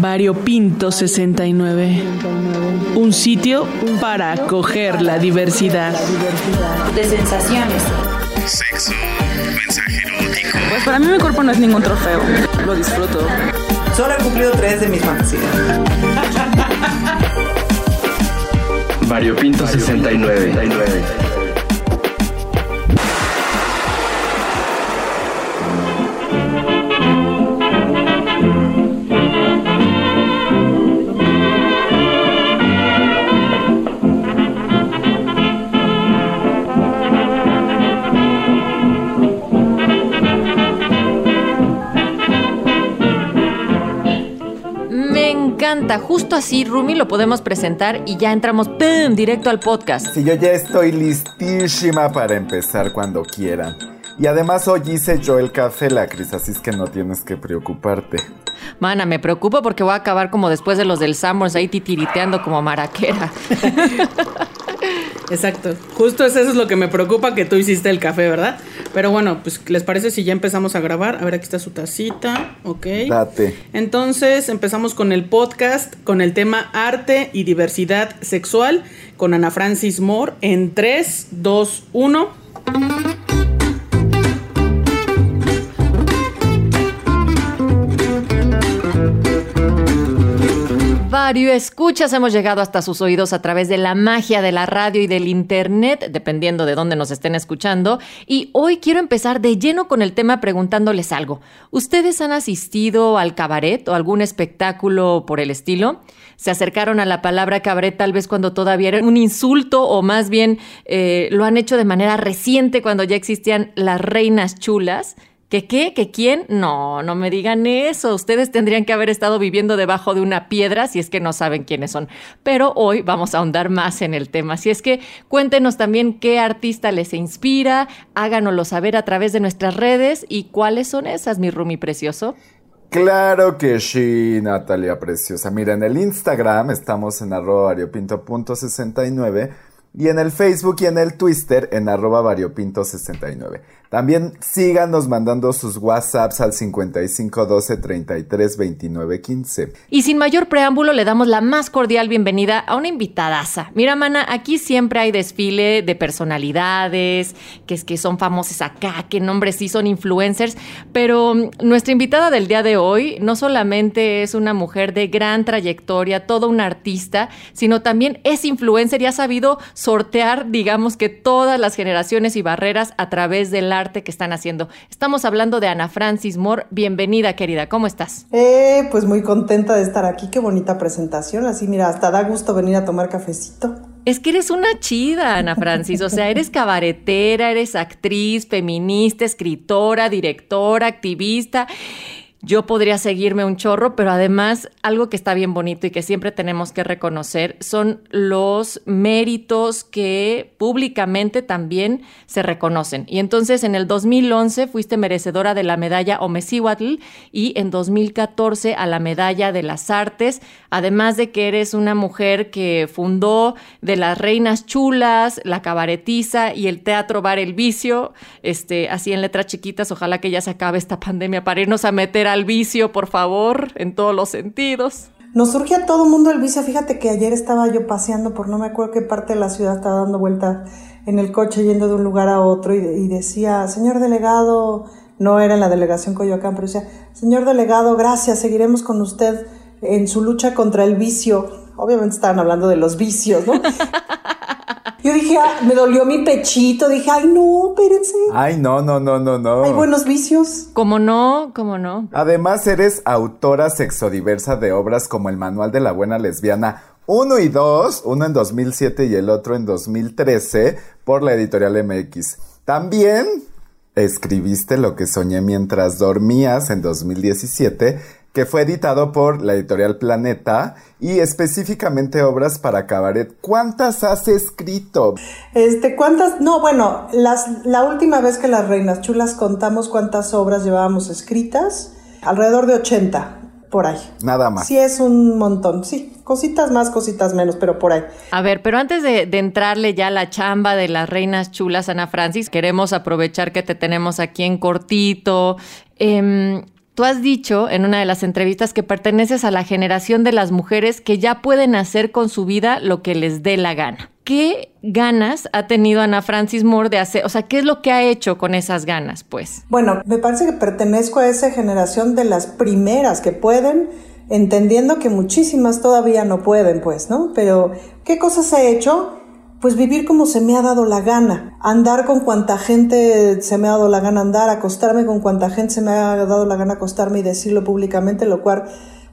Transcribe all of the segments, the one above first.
Variopinto 69. Un sitio para acoger la diversidad. De sensaciones. Sexo, mensaje erótico. Pues para mí mi cuerpo no es ningún trofeo. Lo disfruto. Solo he cumplido tres de mis fantasías. Variopinto 69. Me encanta. Justo así, Rumi, lo podemos presentar y ya entramos ¡pum! directo al podcast. Si yo ya estoy listísima para empezar cuando quieran. Y además hoy hice yo el café, la Cris, así es que no tienes que preocuparte. Mana, me preocupo porque voy a acabar como después de los del Summers ahí titiriteando como maraquera. Exacto. Justo eso es lo que me preocupa que tú hiciste el café, ¿verdad? Pero bueno, pues ¿les parece si ya empezamos a grabar? A ver, aquí está su tacita, ok. Date. Entonces empezamos con el podcast con el tema arte y diversidad sexual con Ana Francis Moore en 3, 2, 1. Vario escuchas, hemos llegado hasta sus oídos a través de la magia de la radio y del internet, dependiendo de dónde nos estén escuchando. Y hoy quiero empezar de lleno con el tema preguntándoles algo. ¿Ustedes han asistido al cabaret o algún espectáculo por el estilo? ¿Se acercaron a la palabra cabaret tal vez cuando todavía era un insulto o más bien eh, lo han hecho de manera reciente cuando ya existían las reinas chulas? ¿Que qué? ¿Que quién? No, no me digan eso. Ustedes tendrían que haber estado viviendo debajo de una piedra si es que no saben quiénes son. Pero hoy vamos a ahondar más en el tema. Si es que cuéntenos también qué artista les inspira, háganoslo saber a través de nuestras redes y cuáles son esas, mi Rumi precioso. Claro que sí, Natalia Preciosa. Mira, en el Instagram estamos en arroba variopinto.69 y en el Facebook y en el Twitter en arroba variopinto69. También síganos mandando sus WhatsApps al 5512 33 29 15. Y sin mayor preámbulo, le damos la más cordial bienvenida a una invitadaza. Mira, mana, aquí siempre hay desfile de personalidades, que es que son famosas acá, que nombres sí son influencers, pero mm, nuestra invitada del día de hoy no solamente es una mujer de gran trayectoria, toda una artista, sino también es influencer y ha sabido sortear, digamos que todas las generaciones y barreras a través del arte que están haciendo. Estamos hablando de Ana Francis Moore. Bienvenida, querida. ¿Cómo estás? Eh, pues muy contenta de estar aquí. Qué bonita presentación. Así, mira, hasta da gusto venir a tomar cafecito. Es que eres una chida, Ana Francis. O sea, eres cabaretera, eres actriz, feminista, escritora, directora, activista. Yo podría seguirme un chorro, pero además algo que está bien bonito y que siempre tenemos que reconocer son los méritos que públicamente también se reconocen. Y entonces en el 2011 fuiste merecedora de la medalla Omecihuatl y en 2014 a la medalla de las artes, además de que eres una mujer que fundó de las Reinas Chulas, la cabaretiza y el Teatro Bar El Vicio, este, así en letras chiquitas, ojalá que ya se acabe esta pandemia para irnos a meter al vicio, por favor, en todos los sentidos. Nos surge a todo mundo el vicio. Fíjate que ayer estaba yo paseando por no me acuerdo qué parte de la ciudad, estaba dando vuelta en el coche yendo de un lugar a otro y, y decía, señor delegado, no era en la delegación Coyoacán, pero decía, señor delegado, gracias, seguiremos con usted en su lucha contra el vicio. Obviamente estaban hablando de los vicios, ¿no? Yo dije, ah, me dolió mi pechito, dije, ay no, espérense. Ay, no, no, no, no, no. Hay buenos vicios. ¿Cómo no? ¿Cómo no? Además, eres autora sexodiversa de obras como El Manual de la Buena Lesbiana 1 y 2, uno en 2007 y el otro en 2013, por la editorial MX. También escribiste Lo que soñé mientras dormías en 2017 que fue editado por la editorial Planeta y específicamente obras para cabaret. ¿Cuántas has escrito? Este, ¿cuántas? No, bueno, las, la última vez que las Reinas Chulas contamos cuántas obras llevábamos escritas, alrededor de 80, por ahí. Nada más. Sí, es un montón, sí. Cositas más, cositas menos, pero por ahí. A ver, pero antes de, de, entrarle ya a la chamba de las reinas chulas, Ana Francis, queremos aprovechar que te tenemos aquí en cortito. Eh, Tú has dicho en una de las entrevistas que perteneces a la generación de las mujeres que ya pueden hacer con su vida lo que les dé la gana. ¿Qué ganas ha tenido Ana Francis Moore de hacer? O sea, ¿qué es lo que ha hecho con esas ganas, pues? Bueno, me parece que pertenezco a esa generación de las primeras que pueden, entendiendo que muchísimas todavía no pueden, pues, ¿no? Pero, ¿qué cosas he hecho? Pues vivir como se me ha dado la gana, andar con cuanta gente se me ha dado la gana andar, acostarme con cuanta gente se me ha dado la gana acostarme y decirlo públicamente, lo cual,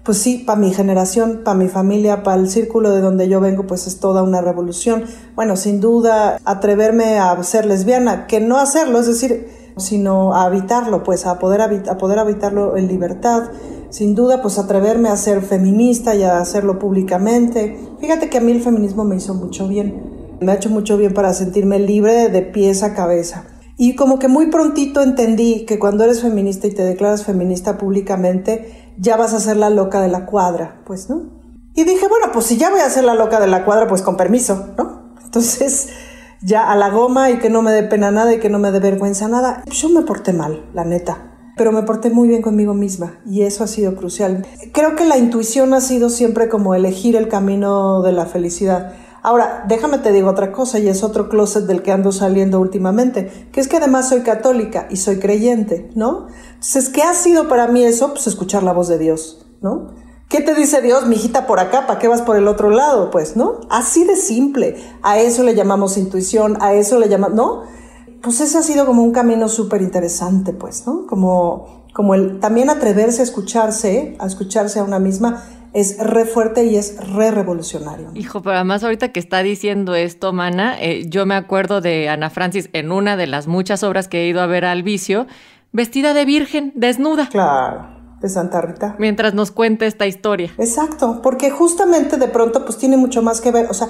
pues sí, para mi generación, para mi familia, para el círculo de donde yo vengo, pues es toda una revolución. Bueno, sin duda, atreverme a ser lesbiana, que no hacerlo, es decir, sino a habitarlo, pues a poder, a poder habitarlo en libertad. Sin duda, pues atreverme a ser feminista y a hacerlo públicamente. Fíjate que a mí el feminismo me hizo mucho bien me ha hecho mucho bien para sentirme libre de pies a cabeza. Y como que muy prontito entendí que cuando eres feminista y te declaras feminista públicamente, ya vas a ser la loca de la cuadra, pues, ¿no? Y dije, bueno, pues si ya voy a ser la loca de la cuadra, pues con permiso, ¿no? Entonces, ya a la goma y que no me dé pena nada y que no me dé vergüenza nada. Yo me porté mal, la neta pero me porté muy bien conmigo misma y eso ha sido crucial. Creo que la intuición ha sido siempre como elegir el camino de la felicidad. Ahora, déjame te digo otra cosa y es otro closet del que ando saliendo últimamente, que es que además soy católica y soy creyente, ¿no? Entonces, ¿qué ha sido para mí eso? Pues escuchar la voz de Dios, ¿no? ¿Qué te dice Dios, mi hijita, por acá? ¿Para qué vas por el otro lado? Pues, ¿no? Así de simple. A eso le llamamos intuición, a eso le llamamos, ¿no? Pues ese ha sido como un camino súper interesante, pues, ¿no? Como, como el también atreverse a escucharse, a escucharse a una misma es re fuerte y es re revolucionario. Hijo, pero además ahorita que está diciendo esto, Mana, eh, yo me acuerdo de Ana Francis en una de las muchas obras que he ido a ver al vicio, vestida de virgen, desnuda. Claro, de Santa Rita. Mientras nos cuenta esta historia. Exacto, porque justamente de pronto pues tiene mucho más que ver, o sea,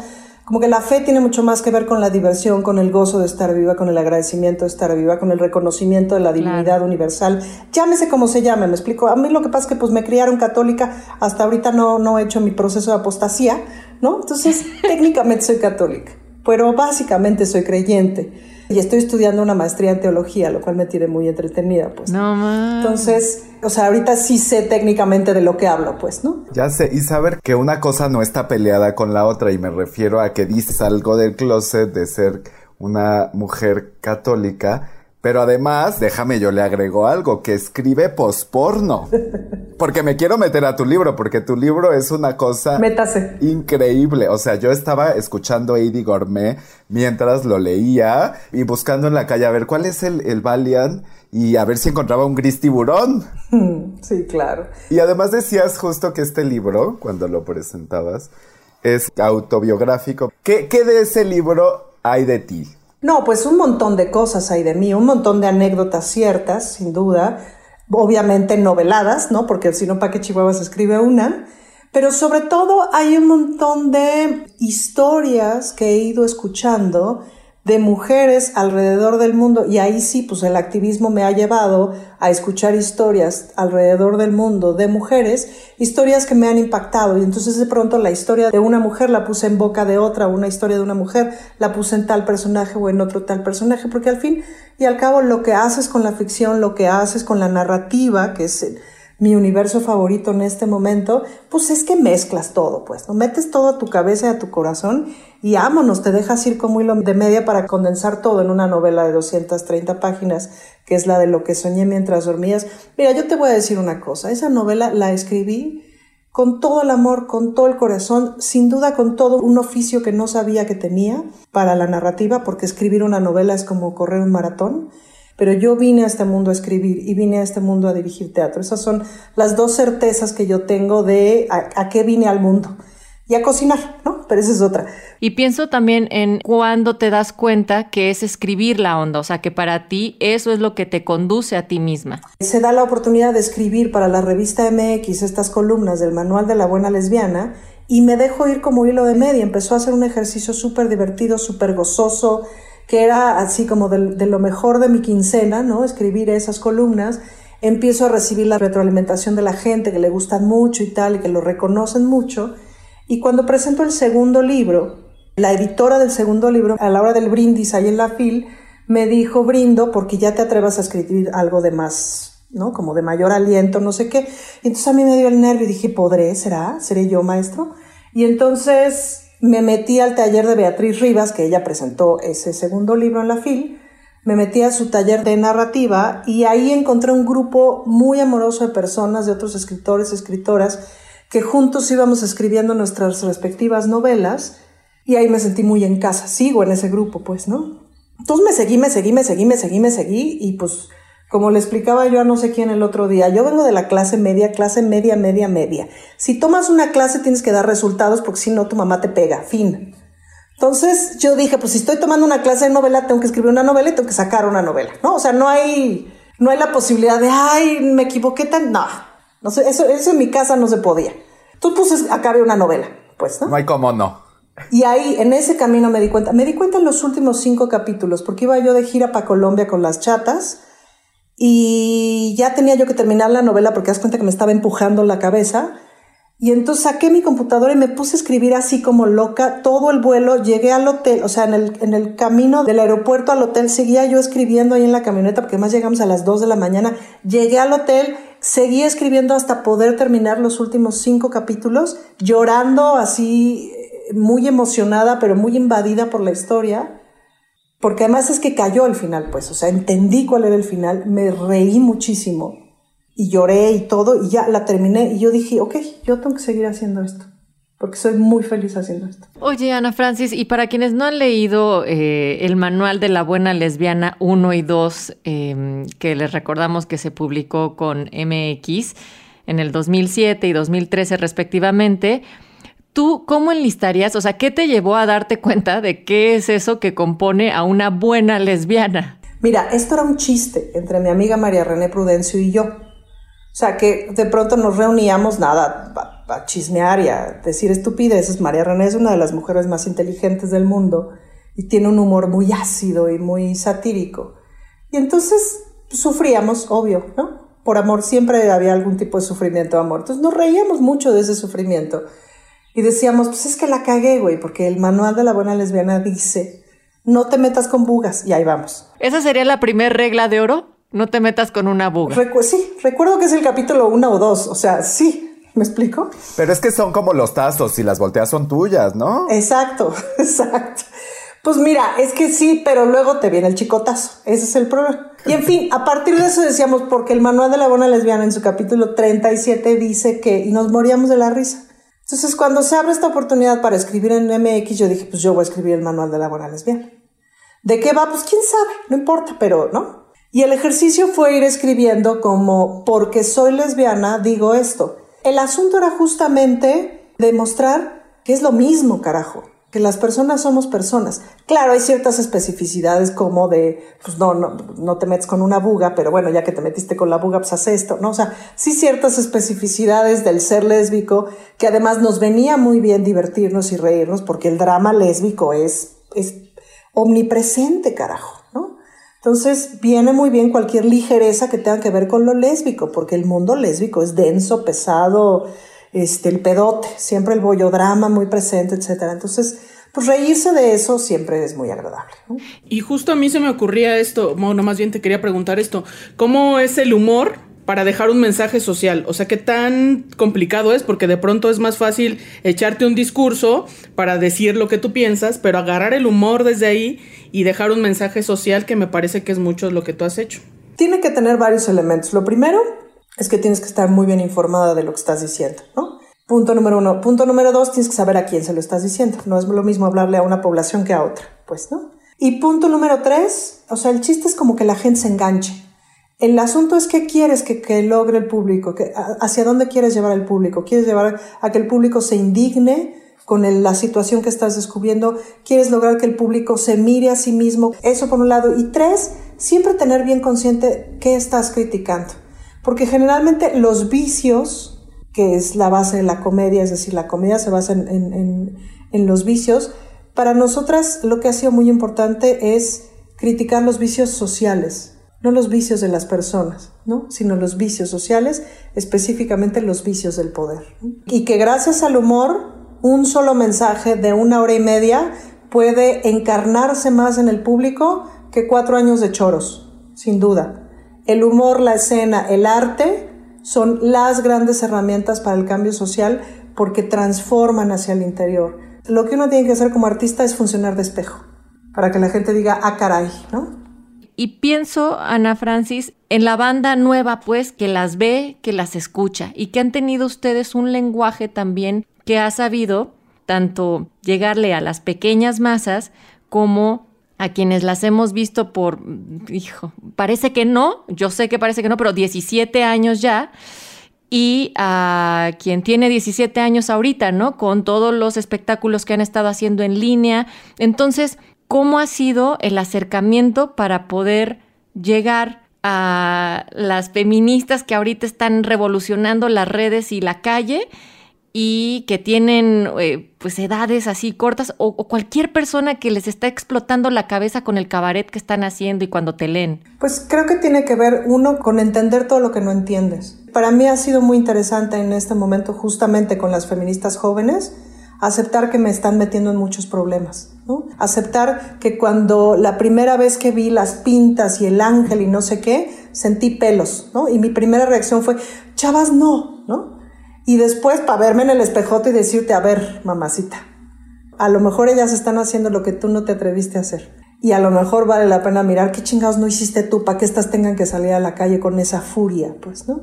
como que la fe tiene mucho más que ver con la diversión, con el gozo de estar viva, con el agradecimiento de estar viva, con el reconocimiento de la divinidad universal. Llámese como se llame, me explico. A mí lo que pasa es que pues me criaron católica, hasta ahorita no, no he hecho mi proceso de apostasía, ¿no? Entonces, técnicamente soy católica, pero básicamente soy creyente. Y estoy estudiando una maestría en teología, lo cual me tiene muy entretenida, pues. No más. Entonces, o sea, ahorita sí sé técnicamente de lo que hablo, pues, ¿no? Ya sé, y saber que una cosa no está peleada con la otra, y me refiero a que dices algo del closet de ser una mujer católica, pero además, déjame yo le agrego algo, que escribe posporno. Porque me quiero meter a tu libro, porque tu libro es una cosa Métase. increíble. O sea, yo estaba escuchando Eddie Gourmet mientras lo leía y buscando en la calle a ver cuál es el, el Valiant y a ver si encontraba un gris tiburón. Sí, claro. Y además decías justo que este libro, cuando lo presentabas, es autobiográfico. ¿Qué, qué de ese libro hay de ti? No, pues un montón de cosas hay de mí, un montón de anécdotas ciertas, sin duda, obviamente noveladas, ¿no? Porque si no, ¿para qué Chihuahua escribe una? Pero sobre todo hay un montón de historias que he ido escuchando de mujeres alrededor del mundo y ahí sí, pues el activismo me ha llevado a escuchar historias alrededor del mundo de mujeres, historias que me han impactado. Y entonces de pronto la historia de una mujer la puse en boca de otra, una historia de una mujer la puse en tal personaje o en otro tal personaje, porque al fin y al cabo lo que haces con la ficción, lo que haces con la narrativa, que es mi universo favorito en este momento, pues es que mezclas todo, pues, ¿no? Metes todo a tu cabeza y a tu corazón y ámonos, te dejas ir como de media para condensar todo en una novela de 230 páginas, que es la de lo que soñé mientras dormías. Mira, yo te voy a decir una cosa, esa novela la escribí con todo el amor, con todo el corazón, sin duda con todo un oficio que no sabía que tenía para la narrativa, porque escribir una novela es como correr un maratón pero yo vine a este mundo a escribir y vine a este mundo a dirigir teatro. Esas son las dos certezas que yo tengo de a, qué vine al mundo. Y a cocinar, ¿no? Pero esa es otra. Y pienso también en cuando te das cuenta que es escribir la onda, o sea, que para ti eso es lo que te conduce a ti misma. Se da la oportunidad de escribir para la revista MX estas columnas del Manual de la Buena Lesbiana y me dejo ir como hilo de media. Empezó a ser un ejercicio súper divertido, súper gozoso, que era así como de, lo mejor de mi quincena, ¿no? Escribir esas columnas. Empiezo a recibir la retroalimentación de la gente que le gustan mucho y tal, y que lo reconocen mucho. Y cuando presento el segundo libro, la editora del segundo libro, a la hora del brindis ahí en la FIL, me dijo, brindo porque ya te atrevas a escribir algo de más ¿no? Como de mayor aliento, no sé qué. Y entonces a mí me dio el nervio y dije, ¿podré? ¿Será? ¿Seré yo maestro? Y entonces me metí al taller de Beatriz Rivas, que ella presentó ese segundo libro en la FIL. Me metí a su taller de narrativa y ahí encontré un grupo muy amoroso de personas, de otros escritores, escritoras, que juntos íbamos escribiendo nuestras respectivas novelas y ahí me sentí muy en casa. Sigo en ese grupo, pues, ¿no? Entonces me seguí, me seguí, me seguí, me seguí, me seguí y pues como le explicaba yo a no sé quién el otro día, yo vengo de la clase media, clase media, media, media. Si tomas una clase tienes que dar resultados porque si no tu mamá te pega, fin. Entonces yo dije, pues si estoy tomando una clase de novela, tengo que escribir una novela y tengo que sacar una novela, ¿no? O sea, no hay, no hay la posibilidad de, ay, me equivoqué tan, no, no sé, eso, eso en mi casa no se podía. Tú pues acabe una novela, pues, ¿no? No hay cómo no. Y ahí, en ese camino me di cuenta, me di cuenta en los últimos cinco capítulos, porque iba yo de gira para Colombia con las chatas y ya tenía yo que terminar la novela porque das cuenta que me estaba empujando la cabeza. Y entonces saqué mi computadora y me puse a escribir así como loca todo el vuelo. Llegué al hotel, o sea, en el, en el camino del aeropuerto al hotel seguía yo escribiendo ahí en la camioneta porque además llegamos a las 2 de la mañana. Llegué al hotel, seguí escribiendo hasta poder terminar los últimos cinco capítulos, llorando así muy emocionada, pero muy invadida por la historia, porque además es que cayó el final, pues, o sea, entendí cuál era el final, me reí muchísimo y lloré y todo, y ya la terminé, y yo dije, ok, yo tengo que seguir haciendo esto. Porque soy muy feliz haciendo esto. Oye, Ana Francis, y para quienes no han leído eh, el manual de la buena lesbiana 1 y 2, eh, que les recordamos que se publicó con MX en el 2007 y 2013 respectivamente, ¿Tú cómo enlistarías? O sea, ¿qué te llevó a darte cuenta de qué es eso que compone a una buena lesbiana? Mira, esto era un chiste entre mi amiga María René Prudencio y yo. O sea, que de pronto nos reuníamos, nada, a, chismear y a decir estupideces. María René es una de las mujeres más inteligentes del mundo y tiene un humor muy ácido y muy satírico. Y entonces pues, sufríamos, obvio, ¿no? Por amor siempre había algún tipo de sufrimiento de amor. Entonces nos reíamos mucho de ese sufrimiento. Y decíamos, pues es que la cagué, güey, porque el manual de la buena lesbiana dice, no te metas con bugas. Y ahí vamos. ¿Esa sería la primera regla de oro? No te metas con una buga. sí, recuerdo que es el capítulo uno o dos. O sea, sí. ¿Me explico? Pero es que son como los tazos, si las volteas son tuyas, ¿no? Exacto, exacto. Pues mira, es que sí, pero luego te viene el chicotazo. Ese es el problema. Y en fin, a partir de eso decíamos, porque el manual de la buena lesbiana en su capítulo 37 dice que, y nos moríamos de la risa. Entonces, cuando se abre esta oportunidad para escribir en MX, yo dije, pues yo voy a escribir el manual de la buena lesbiana. ¿De qué va? Pues quién sabe, no importa, pero no. Y el ejercicio fue ir escribiendo como, porque soy lesbiana, digo esto. El asunto era justamente demostrar que es lo mismo, carajo que las personas somos personas. Claro, hay ciertas especificidades como de, pues no, no, no te metes con una buga, pero bueno, ya que te metiste con la buga, pues haz esto, ¿no? O sea, sí ciertas especificidades del ser lésbico que además nos venía muy bien divertirnos y reírnos porque el drama lésbico es, es omnipresente, carajo, ¿no? Entonces viene muy bien cualquier ligereza que tenga que ver con lo lésbico, porque el mundo lésbico es denso, pesado, este, el pedote, siempre el bollodrama muy presente, etcétera. Entonces, pues reírse de eso siempre es muy agradable. Y justo a mí se me ocurría esto, bueno, más bien te quería preguntar esto, ¿cómo es el humor para dejar un mensaje social? O sea, ¿qué tan complicado es? Porque de pronto es más fácil echarte un discurso para decir lo que tú piensas, pero agarrar el humor desde ahí y dejar un mensaje social que me parece que es mucho lo que tú has hecho. Tiene que tener varios elementos. Lo primero es que tienes que estar muy bien informada de lo que estás diciendo, ¿no? Punto número uno. Punto número dos, tienes que saber a quién se lo estás diciendo. No es lo mismo hablarle a una población que a otra, pues, ¿no? Y punto número tres, o sea, el chiste es como que la gente se enganche. El asunto es qué quieres que, que logre el público, que, hacia dónde quieres llevar al público. ¿Quieres llevar a que el público se indigne con el, la situación que estás descubriendo? ¿Quieres lograr que el público se mire a sí mismo? Eso por un lado. Y tres, siempre tener bien consciente qué estás criticando. Porque generalmente los vicios, que es la base de la comedia, es decir, la comedia se basa en, los vicios, para nosotras lo que ha sido muy importante es criticar los vicios sociales, no los vicios de las personas, ¿no? sino los vicios sociales, específicamente los vicios del poder. Y que gracias al humor, un solo mensaje de una hora y media puede encarnarse más en el público que cuatro años de choros, sin duda. El humor, la escena, el arte son las grandes herramientas para el cambio social porque transforman hacia el interior. Lo que uno tiene que hacer como artista es funcionar de espejo, para que la gente diga, ah, caray, ¿no? Y pienso, Ana Francis, en la banda nueva, pues, que las ve, que las escucha y que han tenido ustedes un lenguaje también que ha sabido tanto llegarle a las pequeñas masas como a quienes las hemos visto por, hijo, parece que no, yo sé que parece que no, pero 17 años ya, y a quien tiene 17 años ahorita, ¿no? Con todos los espectáculos que han estado haciendo en línea. Entonces, ¿cómo ha sido el acercamiento para poder llegar a las feministas que ahorita están revolucionando las redes y la calle? Y que tienen eh, pues edades así cortas o, o, cualquier persona que les está explotando la cabeza con el cabaret que están haciendo y cuando te leen? Pues creo que tiene que ver uno con entender todo lo que no entiendes. Para mí ha sido muy interesante en este momento justamente con las feministas jóvenes aceptar que me están metiendo en muchos problemas, ¿no? Aceptar que cuando la primera vez que vi las pintas y el ángel y no sé qué, sentí pelos, ¿no? Y mi primera reacción fue, chavas, no, ¿no? Y después para verme en el espejote y decirte, a ver, mamacita, a lo mejor ellas están haciendo lo que tú no te atreviste a hacer. Y a lo mejor vale la pena mirar qué chingados no hiciste tú para que estas tengan que salir a la calle con esa furia, pues, ¿no?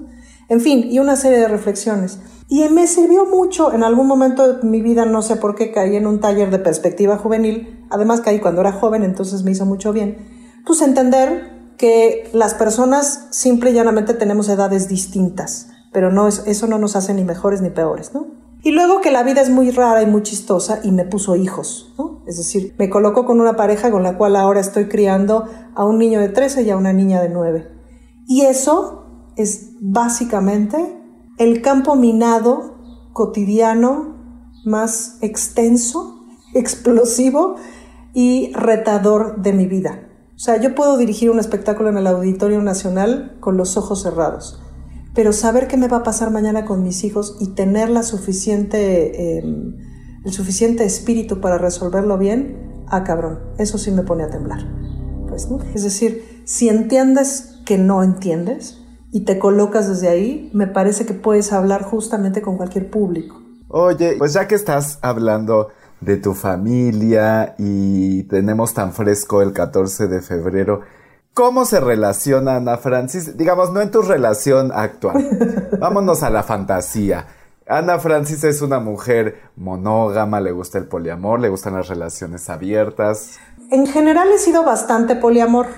En fin, y una serie de reflexiones. Y me sirvió mucho, en algún momento de mi vida, no sé por qué, caí en un taller de perspectiva juvenil, además caí cuando era joven, entonces me hizo mucho bien, pues entender que las personas simple y llanamente tenemos edades distintas pero no es, eso no nos hace ni mejores ni peores, ¿no? Y luego que la vida es muy rara y muy chistosa y me puso hijos, ¿no? Es decir, me colocó con una pareja con la cual ahora estoy criando a un niño de 13 y a una niña de 9. Y eso es básicamente el campo minado cotidiano más extenso, explosivo y retador de mi vida. O sea, yo puedo dirigir un espectáculo en el Auditorio Nacional con los ojos cerrados pero saber qué me va a pasar mañana con mis hijos y tener la suficiente, eh, el suficiente espíritu para resolverlo bien, ah, cabrón, eso sí me pone a temblar. Pues, ¿no? Es decir, si entiendes que no entiendes y te colocas desde ahí, me parece que puedes hablar justamente con cualquier público. Oye, pues ya que estás hablando de tu familia y tenemos tan fresco el 14 de febrero, ¿Cómo se relaciona Ana Francis? Digamos, no en tu relación actual. Vámonos a la fantasía. Ana Francis es una mujer monógama, le gusta el poliamor, le gustan las relaciones abiertas. En general he sido bastante poliamor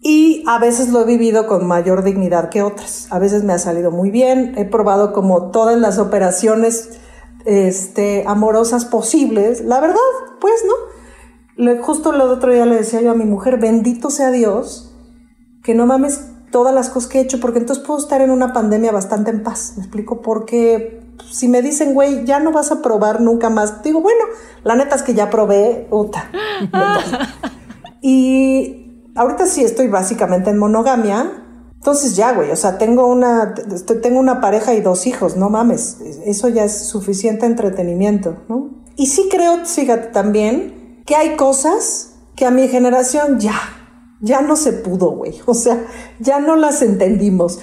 y a veces lo he vivido con mayor dignidad que otras. A veces me ha salido muy bien, he probado como todas las operaciones este, amorosas posibles. La verdad, pues, ¿no? Justo el otro día le decía yo a mi mujer, bendito sea Dios, que no mames todas las cosas que he hecho, porque entonces puedo estar en una pandemia bastante en paz. Me explico, porque si me dicen, güey, ya no vas a probar nunca más, digo, bueno, la neta es que ya probé, puta. y ahorita sí estoy básicamente en monogamia. Entonces ya, güey, o sea, tengo una, tengo una pareja y dos hijos, no mames, eso ya es suficiente entretenimiento, ¿no? Y sí creo, fíjate, también que hay cosas que a mi generación ya, ya no se pudo, güey. O sea, ya no las entendimos.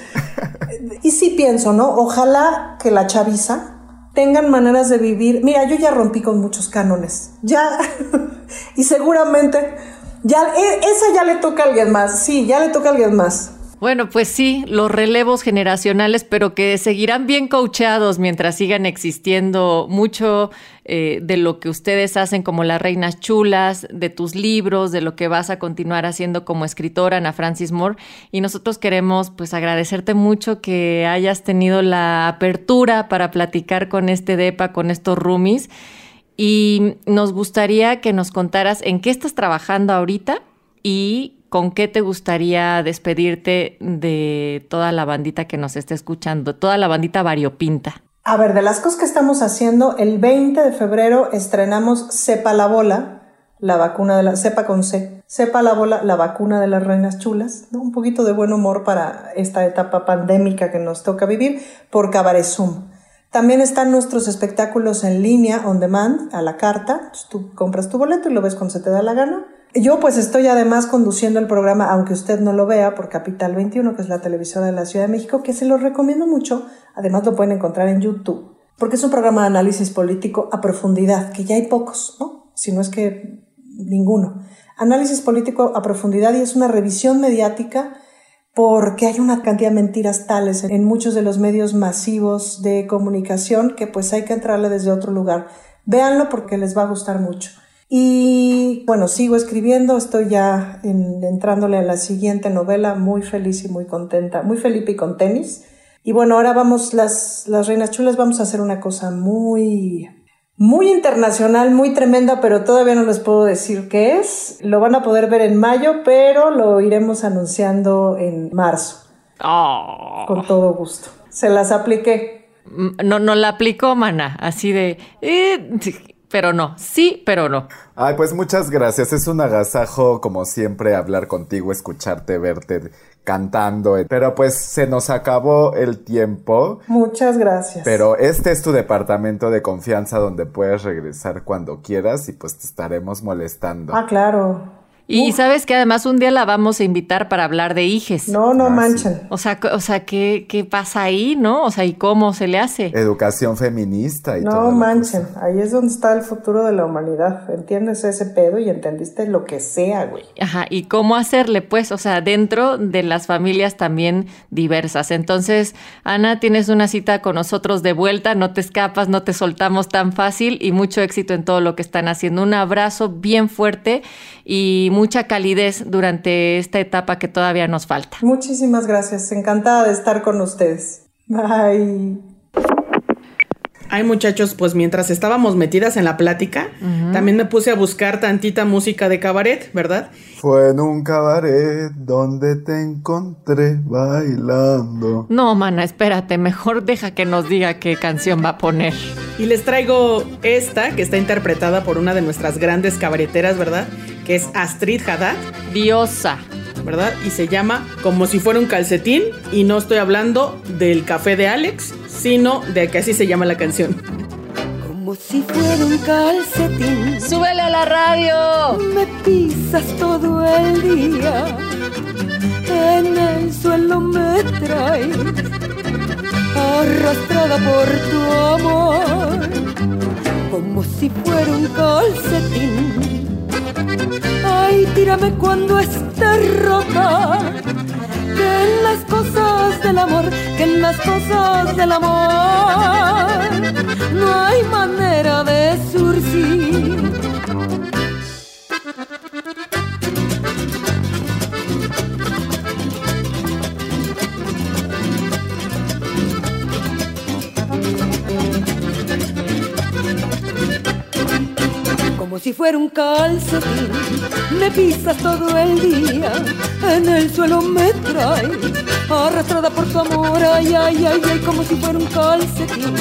y sí pienso, ¿no? Ojalá que la chaviza tengan maneras de vivir. Mira, yo ya rompí con muchos cánones. Ya. y seguramente ya e, esa ya le toca a alguien más. Sí, ya le toca a alguien más. Bueno, pues sí, los relevos generacionales, pero que seguirán bien coachados mientras sigan existiendo mucho eh, de lo que ustedes hacen como las reinas chulas, de tus libros, de lo que vas a continuar haciendo como escritora, Ana Francis Moore. Y nosotros queremos pues agradecerte mucho que hayas tenido la apertura para platicar con este DEPA, con estos roomies. Y nos gustaría que nos contaras en qué estás trabajando ahorita y ¿con qué te gustaría despedirte de toda la bandita que nos está escuchando, toda la bandita variopinta? A ver, de las cosas que estamos haciendo, el 20 de febrero estrenamos Sepa la Bola, la vacuna de la Sepa con C. Sepa la Bola, la vacuna de las reinas chulas. Un poquito de buen humor para esta etapa pandémica que nos toca vivir por Cabaret Zoom. También están nuestros espectáculos en línea, on demand, a la carta. Tú compras tu boleto y lo ves cuando se te da la gana. Yo pues estoy además conduciendo el programa, aunque usted no lo vea, por Capital 21, que es la televisora de la Ciudad de México, que se lo recomiendo mucho. Además lo pueden encontrar en YouTube, porque es un programa de análisis político a profundidad, que ya hay pocos, ¿no? Si no es que ninguno. Análisis político a profundidad y es una revisión mediática porque hay una cantidad de mentiras tales en muchos de los medios masivos de comunicación que pues hay que entrarle desde otro lugar. Véanlo porque les va a gustar mucho. Y bueno, sigo escribiendo, estoy ya entrándole a la siguiente novela, muy feliz y muy contenta, muy Felipe y con tenis. Y bueno, ahora vamos, las, las Reinas Chulas, vamos a hacer una cosa muy, muy internacional, muy tremenda, pero todavía no les puedo decir qué es. Lo van a poder ver en mayo, pero lo iremos anunciando en marzo. Oh. Con todo gusto. Se las apliqué. Mm, No, no la aplicó, mana. Así de. eh, pero no. Sí, pero no. Ay, pues muchas gracias. Es un agasajo, como siempre, hablar contigo, escucharte, verte cantando. Pero pues se nos acabó el tiempo. Muchas gracias. Pero este es tu departamento de confianza donde puedes regresar cuando quieras y pues te estaremos molestando. Ah, claro. Y sabes que además un día la vamos a invitar para hablar de hijes. No, no Ah, manchen. O sea, o sea ¿qué, ¿qué pasa ahí, no? O sea, ¿y cómo se le hace? Educación feminista y todo. No manchen. Ahí es donde está el futuro de la humanidad. ¿Entiendes ese pedo y entendiste lo que sea, güey? Ajá, ¿y cómo hacerle? Pues, o sea, dentro de las familias también diversas. Entonces, Ana, tienes una cita con nosotros de vuelta, no te escapas, no te soltamos tan fácil y mucho éxito en todo lo que están haciendo. Un abrazo bien fuerte y mucha calidez durante esta etapa que todavía nos falta. Muchísimas gracias. Encantada de estar con ustedes. Bye. Ay, muchachos, pues mientras estábamos metidas en la plática, también me puse a buscar tantita música de cabaret, ¿verdad? Fue en un cabaret donde te encontré bailando. No, mana, espérate, mejor deja que nos diga qué canción va a poner. Y les traigo esta, que está interpretada por una de nuestras grandes cabareteras, ¿verdad? Que es Astrid Haddad, Diosa. ¿verdad? Y se llama Como si fuera un calcetín. Y no estoy hablando del café de Alex, sino de que así se llama la canción. Como si fuera un calcetín, ¡Súbele a la radio! me pisas todo el día. En el suelo me traes, arrastrada por tu amor. Como si fuera un calcetín. Ay, tírame cuando esté rota. Que en las cosas del amor, que en las cosas del amor no hay manera de si fuera un calcetín, me pisas todo el día, en el suelo me traes, arrastrada por tu amor, ay, ay, ay, ay, como si fuera un calcetín.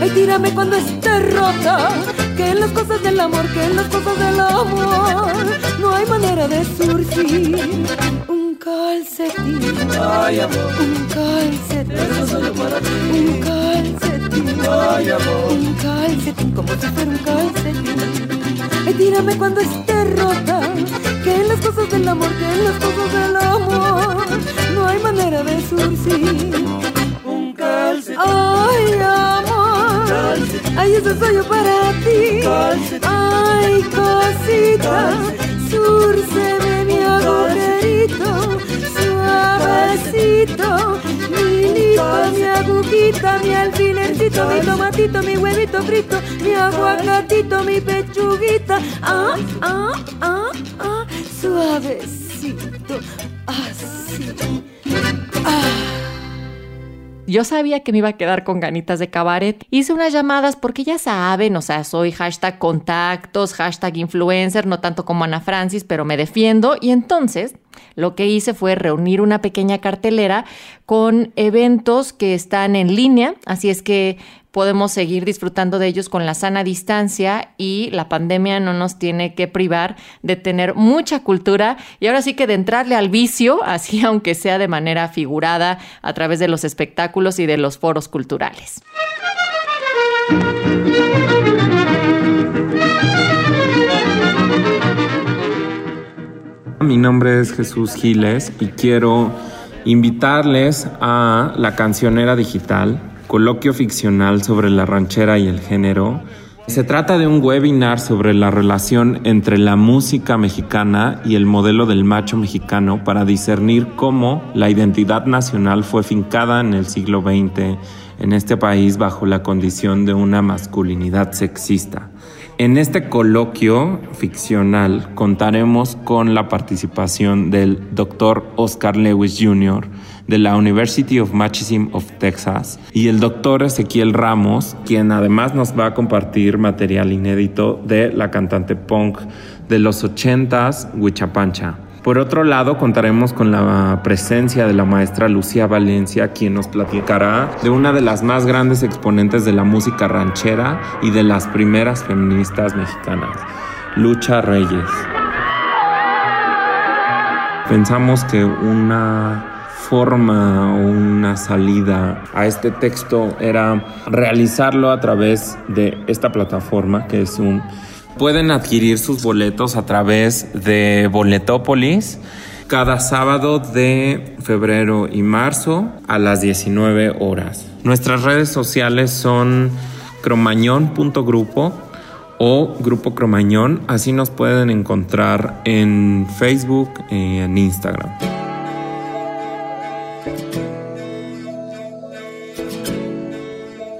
Ay, tírame cuando esté rota, que en las cosas del amor, que en las cosas del amor, no hay manera de surcir. Un calcetín, ay, amor, un calcetín, un calcetín, ay, amor, un calcetín, como si fuera un calcetín. Ay, tírame cuando esté rota, que en las cosas del amor, que en las cosas del amor, no hay manera de surcir. Un calcetín. Ay, amor. Ay, eso soy yo para ti. Ay, cosita. Surceme mi agujerito. Suavecito. Mi agujita, mi alfilercito, mi tomatito, mi huevito frito, mi aguacatito, mi pechuguita. Ah, ah, ah, ah. Suavecito. Así. Yo sabía que me iba a quedar con ganitas de cabaret. Hice unas llamadas porque ya saben, o sea, soy hashtag contactos, hashtag influencer, no tanto como Ana Francis, pero me defiendo. Y entonces lo que hice fue reunir una pequeña cartelera con eventos que están en línea, así es que podemos seguir disfrutando de ellos con la sana distancia y la pandemia no nos tiene que privar de tener mucha cultura y ahora sí que de entrarle al vicio, así aunque sea de manera figurada a través de los espectáculos y de los foros culturales. Mi nombre es Jesús Giles y quiero invitarles a La Cancionera Digital, coloquio ficcional sobre la ranchera y el género. Se trata de un webinar sobre la relación entre la música mexicana y el modelo del macho mexicano para discernir cómo la identidad nacional fue fincada en el siglo XX en este país bajo la condición de una masculinidad sexista. En este coloquio ficcional contaremos con la participación del Dr. Oscar Lewis Jr. de la University of Machism of Texas y el Dr. Ezequiel Ramos, quien además nos va a compartir material inédito de la cantante punk de los 80s, Huichapancha. Por otro lado, contaremos con la presencia de la maestra Lucía Valencia, quien nos platicará de una de las más grandes exponentes de la música ranchera y de las primeras feministas mexicanas, Lucha Reyes. Pensamos que una forma o una salida a este texto era realizarlo a través de esta plataforma que es un Pueden adquirir sus boletos a través de Boletópolis cada sábado de febrero y marzo a las 19 horas. Nuestras redes sociales son cromañón.grupo o Grupo Cromañón, así nos pueden encontrar en Facebook en Instagram.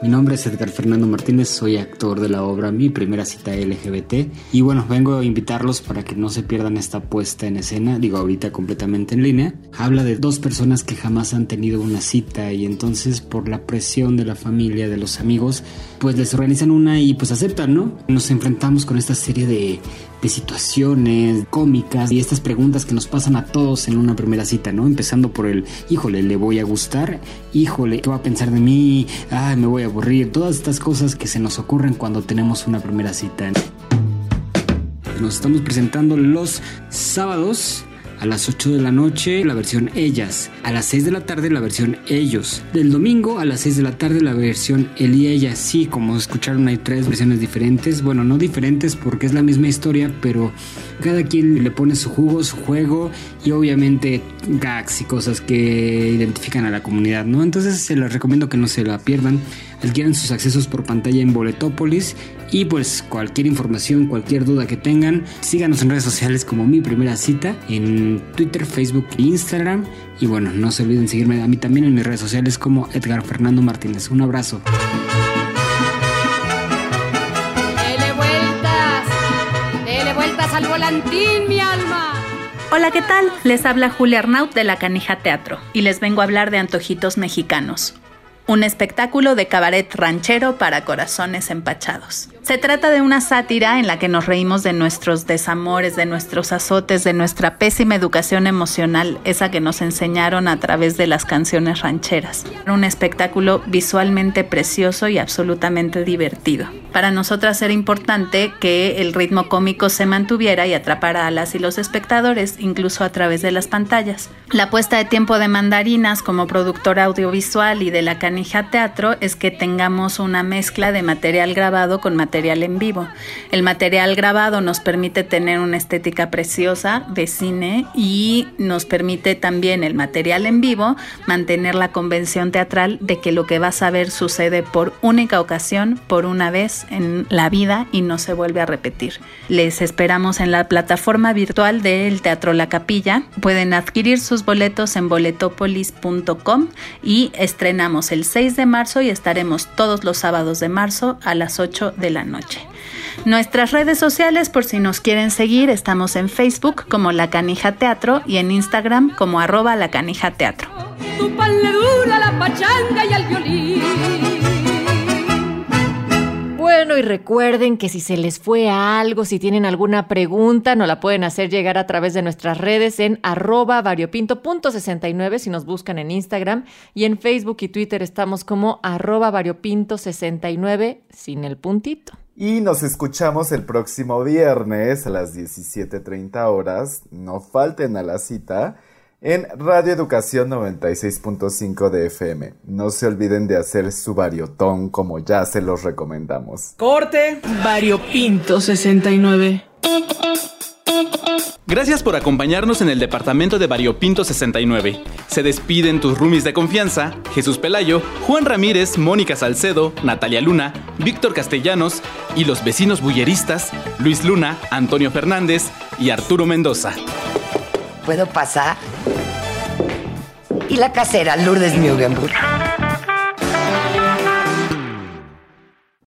Mi nombre es Edgar Fernando Martínez, soy actor de la obra Mi Primera Cita LGBT y bueno, vengo a invitarlos para que no se pierdan esta puesta en escena, digo ahorita completamente en línea. Habla de dos personas que jamás han tenido una cita y entonces por la presión de la familia, de los amigos, pues les organizan una y pues aceptan, ¿no? Nos enfrentamos con esta serie de, de situaciones cómicas y estas preguntas que nos pasan a todos en una primera cita, ¿no? Empezando por el, híjole, ¿le voy a gustar? Híjole, ¿qué va a pensar de mí? Ay, me voy a aburrir. Todas estas cosas que se nos ocurren cuando tenemos una primera cita. Nos estamos presentando los sábados a las 8 de la noche la versión Ellas, a las 6 de la tarde la versión Ellos, del domingo a las 6 de la tarde la versión Él y Ella. Sí, como escucharon hay tres versiones diferentes, bueno, no diferentes porque es la misma historia, pero cada quien le pone su jugo, su juego y obviamente gags y cosas que identifican a la comunidad, ¿no? Entonces se les recomiendo que no se la pierdan adquieran sus accesos por pantalla en Boletópolis y pues cualquier información, cualquier duda que tengan, síganos en redes sociales como mi primera cita en Twitter, Facebook e Instagram y bueno, no se olviden seguirme a mí también en mis redes sociales como Edgar Fernando Martínez. Un abrazo. Dele vueltas, dele vueltas al volantín, mi alma. Hola, ¿qué tal? Les habla Julia Arnaut de La Canija Teatro y les vengo a hablar de Antojitos Mexicanos, un espectáculo de cabaret ranchero para corazones empachados. Se trata de una sátira en la que nos reímos de nuestros desamores, de nuestros azotes, de nuestra pésima educación emocional, esa que nos enseñaron a través de las canciones rancheras. Un espectáculo visualmente precioso y absolutamente divertido. Para nosotras era importante que el ritmo cómico se mantuviera y atrapara a las y los espectadores, incluso a través de las pantallas. La puesta de tiempo de Mandarinas como productora audiovisual y de la Canija Teatro es que tengamos una mezcla de material grabado con material en vivo. El material grabado nos permite tener una estética preciosa de cine y nos permite también el material en vivo mantener la convención teatral de que lo que vas a ver sucede por única ocasión, por una vez en la vida y no se vuelve a repetir. Les esperamos en la plataforma virtual del Teatro La Capilla. Pueden adquirir sus boletos en boletopolis.com y estrenamos el 6 de marzo y estaremos todos los sábados de marzo a las 8 de la noche. Nuestras redes sociales, por si nos quieren seguir, estamos en Facebook como La Canija Teatro y en Instagram como arroba La Canija Teatro. La pachanga y al violín. Bueno, y recuerden que si se les fue algo, si tienen alguna pregunta, nos la pueden hacer llegar a través de nuestras redes en arroba variopinto.69 si nos buscan en Instagram y en Facebook y Twitter estamos como arroba variopinto69 sin el puntito. Y nos escuchamos el próximo viernes a las 17.30 horas. No falten a la cita en Radio Educación 96.5 de FM. No se olviden de hacer su variotón como ya se los recomendamos. Corte. Variopinto 69. Gracias por acompañarnos en el departamento de Variopinto 69. Se despiden tus roomies de confianza, Jesús Pelayo, Juan Ramírez, Mónica Salcedo, Natalia Luna, Víctor Castellanos y los vecinos bulleristas, Luis Luna, Antonio Fernández y Arturo Mendoza. ¿Puedo pasar? Y la casera Lourdes Mugenburg.